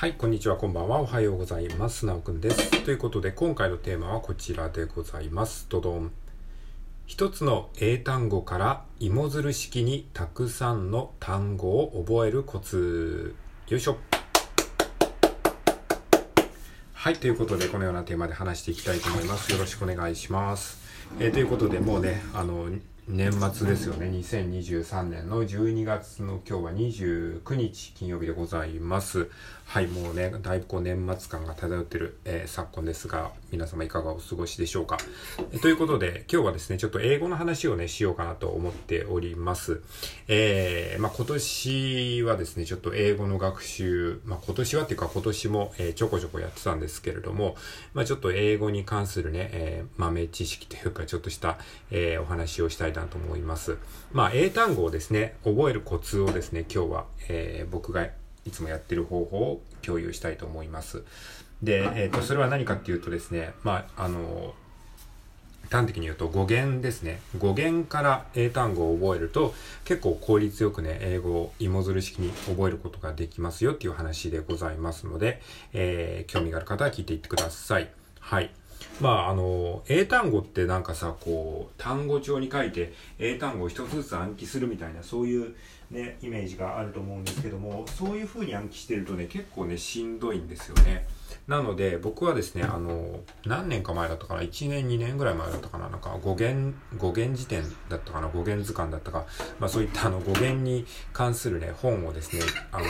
はい、こんにちは、こんばんは、おはようございます。なおくんです。ということで、今回のテーマはこちらでございます。どどん。一つの英単語から芋づる式にたくさんの単語を覚えるコツ。よいしょ。はい、ということで、このようなテーマで話していきたいと思います。よろしくお願いします。えーということで、もうね、あの、年末ですよね。2023年の12月の今日は29日金曜日でございます。はい、もうね、だいぶこう年末感が漂ってる、えー昨今ですが、皆様いかがお過ごしでしょうか。えということで、今日はですね、ちょっと英語の話をね、しようかなと思っております。えー、まあ今年はですね、ちょっと英語の学習、まあ今年はっていうか今年も、えーちょこちょこやってたんですけれども、まあちょっと英語に関するね、え豆知識というかちょっとした、えお話をしたいとなと思います。まあ英単語をですね、覚えるコツをですね、今日は、えー僕がいつもやってる方法を共有したいと思います。で、えっ、と、それは何かっていうとですね、まあ、あの、端的に言うと語源ですね。語源から英単語を覚えると結構効率よくね、英語を芋づる式に覚えることができますよっていう話でございますので、えー興味がある方は聞いていってください。はい。まあ、あの、英単語ってなんかさ、こう、単語帳に書いて英単語を一つずつ暗記するみたいな、そういうね、イメージがあると思うんですけども、そういう風に暗記してるとね、結構ね、しんどいんですよね。なので、僕はですね、あの、何年か前だったかな、1年、2年ぐらい前だったかな、なんか語源、語源辞典だったかな、語源図鑑だったか、まあそういったあの語源に関するね、本をですね、あの、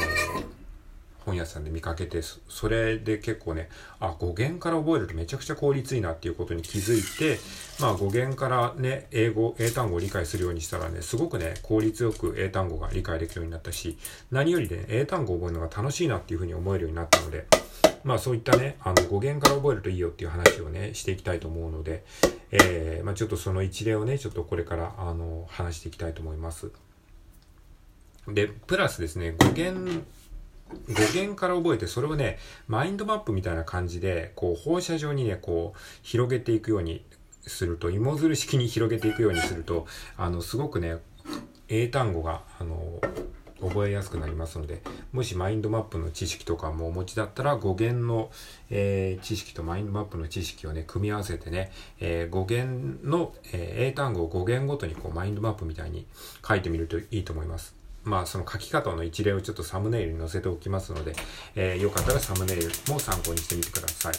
本屋さんで見かけて、それで結構ね、あ、語源から覚えるとめちゃくちゃ効率いいなっていうことに気づいて、まあ語源からね、英語、英単語を理解するようにしたらね、すごくね、効率よく英単語が理解できるようになったし、何よりね、英単語を覚えるのが楽しいなっていうふうに思えるようになったので、まあそういったね、あの語源から覚えるといいよっていう話をね、していきたいと思うので、えー、まあちょっとその一例をね、ちょっとこれから、あの、話していきたいと思います。で、プラスですね、語源、語源から覚えて、それをね、マインドマップみたいな感じで、こう、放射状にね、こう、広げていくようにすると、芋づる式に広げていくようにすると、あの、すごくね、英単語が、あの、覚えやすくなりますので、もしマインドマップの知識とかもお持ちだったら、語源の、えー知識とマインドマップの知識をね、組み合わせてね、えー語源の、えー英単語を語源ごとにこう、マインドマップみたいに書いてみるといいと思います。まあ、その書き方の一例をちょっとサムネイルに載せておきますので、えーよかったらサムネイルも参考にしてみてください。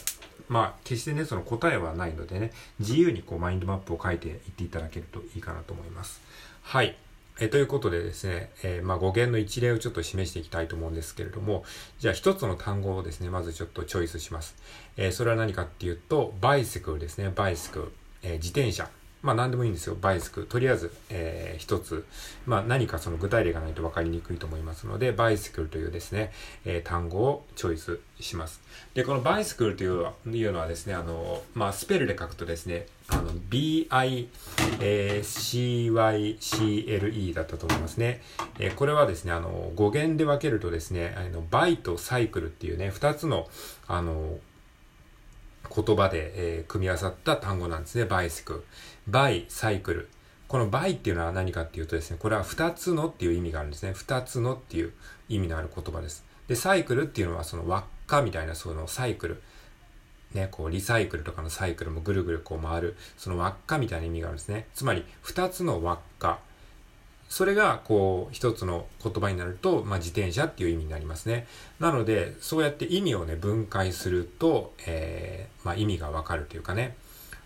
まあ、決してね、その答えはないのでね、自由にこう、マインドマップを書いていっていただけるといいかなと思います。はい。えーということでですね、えーまあ、語源の一例をちょっと示していきたいと思うんですけれども、じゃあ一つの単語をですね、まずちょっとチョイスします。えーそれは何かっていうと、バイシクルですね、バイシクル。え自転車。まあ何でもいいんですよ、バイスク。とりあえず、えー一つ、まあ何かその具体例がないと分かりにくいと思いますので、バイスクルというですね、えー単語をチョイスします。で、この bicycle といういうのはですね、あの、まあスペルで書くとですね、あの、B-I-C-Y-C-L-E だったと思いますね。えーこれはですね、あの、語源で分けるとですね、あの、 bi とサイクルっていうね、二つの、あの、言葉で、え組み合わさった単語なんですね。 bicyc。bi、cycle。この bi っていうのは何かっていうとですね、これは二つのっていう意味があるんですね。二つのっていう意味のある言葉です。で、サイクルっていうのはその輪っかみたいなそのサイクル。ね、こうリサイクルとかのサイクルもぐるぐるこう回る、その輪っかみたいな意味があるんですね。つまり、二つの輪っか。それが、こう、一つの言葉になると、まあ、自転車っていう意味になりますね。なので、そうやって意味をね、分解すると、えー、まあ、意味がわかるというかね。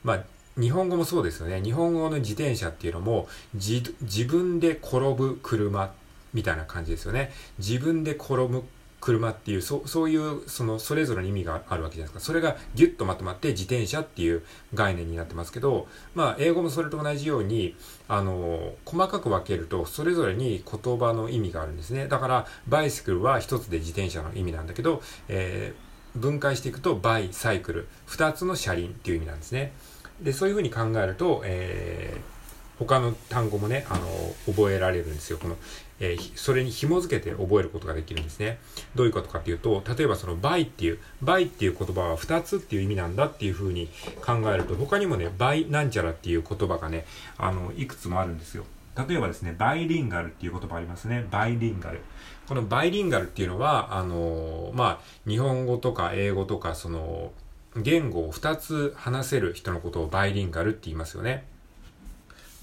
まあ、日本語もそうですよね。日本語の自転車っていうのも、自、分で転ぶ車みたいな感じですよね。自分で転ぶ車っていう、そそういう、その、それぞれの意味があるわけじゃないですか。それがギュッとまとまって自転車っていう概念になってますけど、まあ、英語もそれと同じように、あの、細かく分けると、それぞれに言葉の意味があるんですね。だから、バイシクルは一つで自転車の意味なんだけど、えー分解していくと、バイ、サイクル、二つの車輪っていう意味なんですね。で、そういうふうに考えると、えー他の単語もね、あの、覚えられるんですよ。この、えーそれに紐付けて覚えることができるんですね。どういうことかっていうと、例えばその by っていう、by っていう言葉は2つっていう意味なんだっていうふうに考えると、他にもね、by なんちゃらっていう言葉がね、あの、いくつもあるんですよ。例えばですね、バイリンガルっていう言葉ありますね。バイリンガル。このバイリンガルっていうのは、あのー、まあ、日本語とか英語とか、その、言語を2つ話せる人のことをバイリンガルって言いますよね。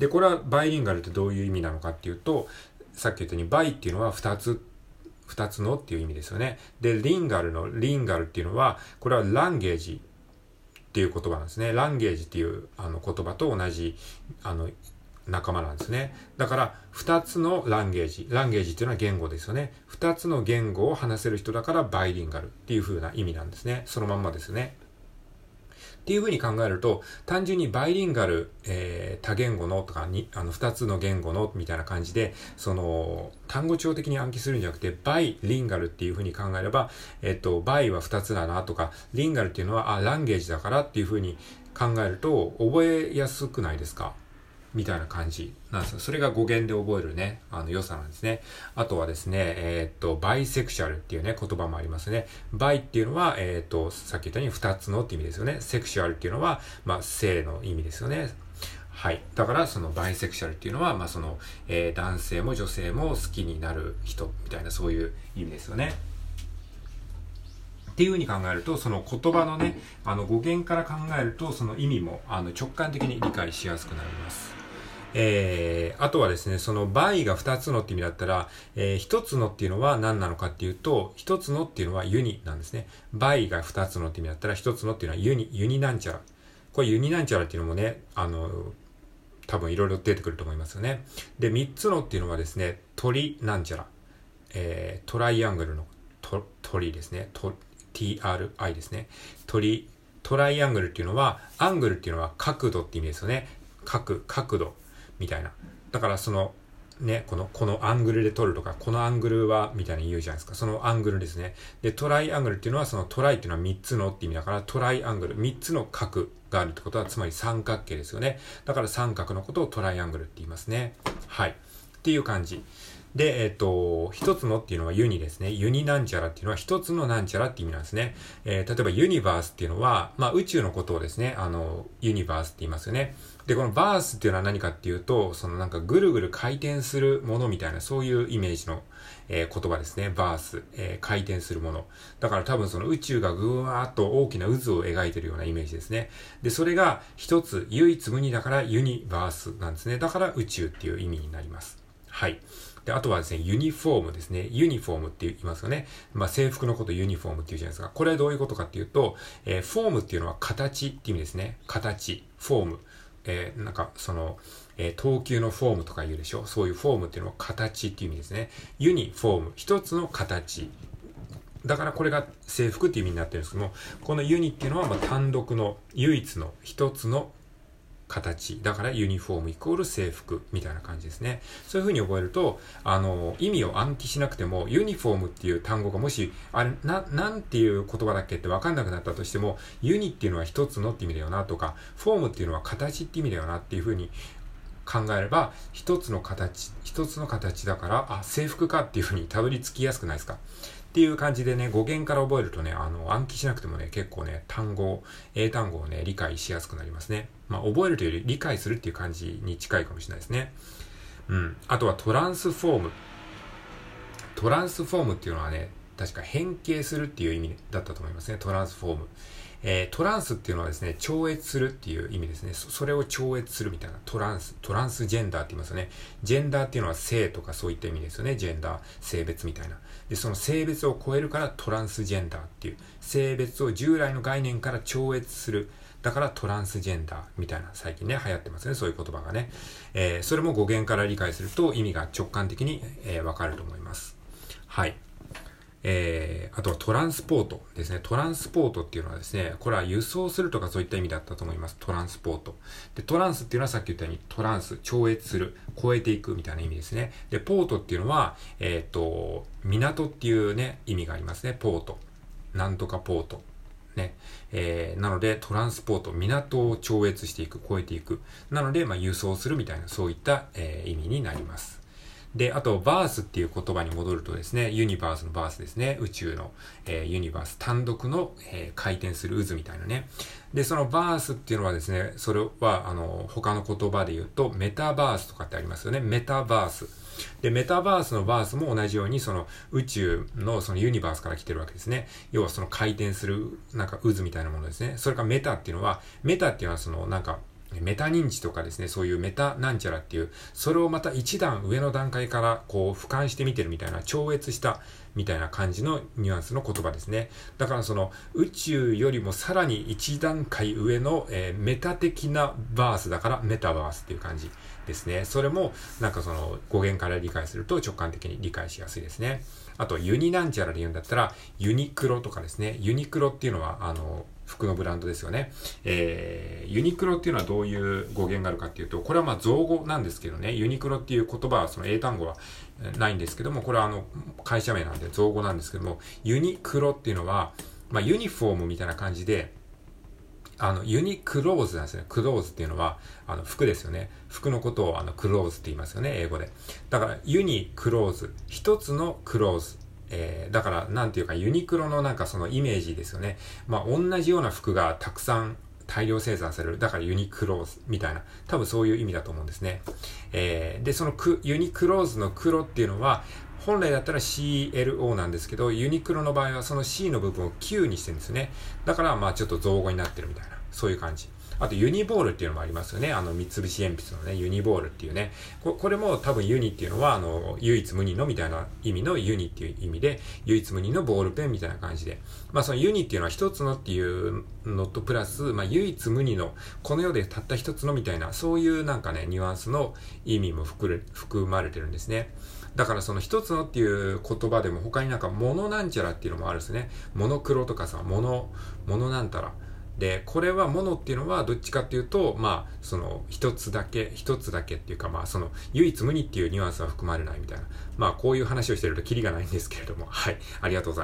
で、これはバイリンガルってどういう意味なのかっていうと、さっき言ったようにバイっていうのは2つ、2つのっていう意味ですよね。で、リンガルのリンガルっていうのは、これはランゲージっていう言葉なんですね。ランゲージっていうあの言葉と同じあの仲間なんですね。だから、二つのランゲージ。ランゲージっていうのは言語ですよね。二つの言語を話せる人だからバイリンガルっていう風な意味なんですね。そのまんまですね。っていうふうに考えると、単純にバイリンガル、えー、多言語のとかに、あの、二つの言語のみたいな感じで、その、単語帳的に暗記するんじゃなくて、バイリンガルっていうふうに考えれば、えっと、バイは二つだなとか、リンガルっていうのは、あ、ランゲージだからっていうふうに考えると、覚えやすくないですか？みたいな感じなんですよ。それが語源で覚えるね、あの良さなんですね。あとはですね、えー、っと、バイセクシャルっていうね、言葉もありますね。バイっていうのは、えー、っと、さっき言ったように二つのって意味ですよね。セクシュアルっていうのは、まあ、性の意味ですよね。はい。だから、そのバイセクシャルっていうのは、まあ、その、えー、男性も女性も好きになる人みたいな、そういう意味ですよね。っていうふうに考えると、その言葉のね、あの語源から考えると、その意味もあの直感的に理解しやすくなります。えー、あとはですね、その倍が2つのって意味だったら、えー、1つのっていうのは何なのかっていうと、1つのっていうのはユニなんですね。倍が2つのって意味だったら、1つのっていうのはユニ、ユニなんちゃら。これユニなんちゃらっていうのもね、あの、多分いろいろ出てくると思いますよね。で、3つのっていうのはですね、鳥なんちゃら。えー、トライアングルの鳥ですね。TRI ですね。鳥、トライアングルっていうのは、アングルっていうのは角度って意味ですよね。角、角度。みたいな。だからその、ね、この、このアングルで撮るとか、このアングルは、みたいに言うじゃないですか。そのアングルですね。で、トライアングルっていうのは、そのトライっていうのは3つのって意味だから、トライアングル、3つの角があるってことは、つまり三角形ですよね。だから三角のことをトライアングルって言いますね。はい。っていう感じ。で、えっ、ー、と、一つのっていうのはユニですね。ユニなんちゃらっていうのは一つのなんちゃらって意味なんですね。えー、例えばユニバースっていうのは、まあ宇宙のことをですね、あの、ユニバースって言いますよね。で、このバースっていうのは何かっていうと、そのなんかぐるぐる回転するものみたいな、そういうイメージの、えー、言葉ですね。バース、えー、回転するもの。だから多分その宇宙がぐわーっと大きな渦を描いてるようなイメージですね。で、それが一つ、唯一無二だからユニバースなんですね。だから宇宙っていう意味になります。はい。で、あとはですね、ユニフォームですね。ユニフォームって言いますよね。まあ、制服のことユニフォームって言うじゃないですか。これはどういうことかっていうと、えー、フォームっていうのは形って意味ですね。形、フォーム。えー、なんか、その、えー、投球のフォームとか言うでしょ？そういうフォームっていうのは形っていう意味ですね。ユニフォーム。一つの形。だからこれが制服っていう意味になってるんですけども、このユニっていうのはま単独の唯一の一つの形。だからユニフォームイコール制服みたいな感じですね。そういう風に覚えると、あの、意味を暗記しなくても、ユニフォームっていう単語がもし、あれ、な、なんていう言葉だっけってわかんなくなったとしても、ユニっていうのは一つのって意味だよなとか、フォームっていうのは形って意味だよなっていう風に考えれば、一つの形、一つの形だから、あ、制服かっていう風にたどり着きやすくないですか？っていう感じでね、語源から覚えるとね、あの、暗記しなくてもね、結構ね、単語、英単語をね、理解しやすくなりますね。まあ、覚えるというより理解するっていう感じに近いかもしれないですね。うん。あとはトランスフォーム。トランスフォームっていうのはね、確か変形するっていう意味だったと思いますね。トランスフォーム。えー、トランスっていうのはですね、超越するっていう意味ですねそ。それを超越するみたいな。トランス、トランスジェンダーって言いますよね。ジェンダーっていうのは性とかそういった意味ですよね。ジェンダー、性別みたいな。で、その性別を超えるからトランスジェンダーっていう。性別を従来の概念から超越する。だからトランスジェンダーみたいな最近ね、流行ってますね。そういう言葉がね。えー、それも語源から理解すると意味が直感的に、えー、わかると思います。はい。えー、あとはトランスポートですね。トランスポートっていうのはですね、これは輸送するとかそういった意味だったと思います。トランスポート。で、トランスっていうのはさっき言ったようにトランス、超越する、超えていくみたいな意味ですね。で、ポートっていうのは、えっ、ー、と、港っていうね、意味がありますね。ポート。なんとかポート。ね。えー、なので、トランスポート、港を超越していく、超えていく。なので、まあ、輸送するみたいな、そういった、えー、意味になります。で、あと、バースっていう言葉に戻るとですね、ユニバースのバースですね。宇宙の、えー、ユニバース単独の、えー、回転する渦みたいなね。で、そのバースっていうのはですね、それは、あの、他の言葉で言うと、メタバースとかってありますよね。メタバース。で、メタバースのバースも同じように、その宇宙のそのユニバースから来てるわけですね。要はその回転する、なんか渦みたいなものですね。それからメタっていうのは、メタっていうのはそのなんか、メタ認知とかですね、そういうメタなんちゃらっていう、それをまた一段上の段階からこう俯瞰して見てるみたいな、超越したみたいな感じのニュアンスの言葉ですね。だからその宇宙よりもさらに一段階上の、えー、メタ的なバースだからメタバースっていう感じですね。それもなんかその語源から理解すると直感的に理解しやすいですね。あとユニなんちゃらで言うんだったらユニクロとかですね。ユニクロっていうのはあの服のブランドですよね。えー、ユニクロっていうのはどういう語源があるかっていうと、これはまあ造語なんですけどね、ユニクロっていう言葉はその英単語はないんですけども、これはあの会社名なんで造語なんですけども、ユニクロっていうのは、まあユニフォームみたいな感じで、あの、ユニクローズなんですね。クローズっていうのは、あの、服ですよね。服のことを、あの、クローズって言いますよね、英語で。だから、ユニクローズ。一つのクローズ。えー、だから、なんていうか、ユニクロのなんかそのイメージですよね。まあ、同じような服がたくさん大量生産される。だからユニクローズみたいな。多分そういう意味だと思うんですね。えー、で、そのクユニクローズの黒っていうのは、本来だったら CLO なんですけど、ユニクロの場合はその C の部分を Q にしてるんですね。だから、まあちょっと造語になってるみたいな。そういう感じ。あとユニボールっていうのもありますよね。あの三菱鉛筆のね、ユニボールっていうね。ここれも多分ユニっていうのは、あの、唯一無二のみたいな意味のユニっていう意味で、唯一無二のボールペンみたいな感じで。まあそのユニっていうのは一つのっていうのとプラス、まあ唯一無二の、この世でたった一つのみたいな、そういうなんかね、ニュアンスの意味も含まれてるんですね。だからその一つのっていう言葉でも他になんかモノなんちゃらっていうのもあるんですね。モノクロとかさ、モノ、モノなんたら。で、これはものっていうのはどっちかっていうと、まあ、その一つだけ、一つだけっていうか、まあ、その唯一無二っていうニュアンスは含まれないみたいな。まあ、こういう話をしてるとキリがないんですけれども、はい、ありがとうございます。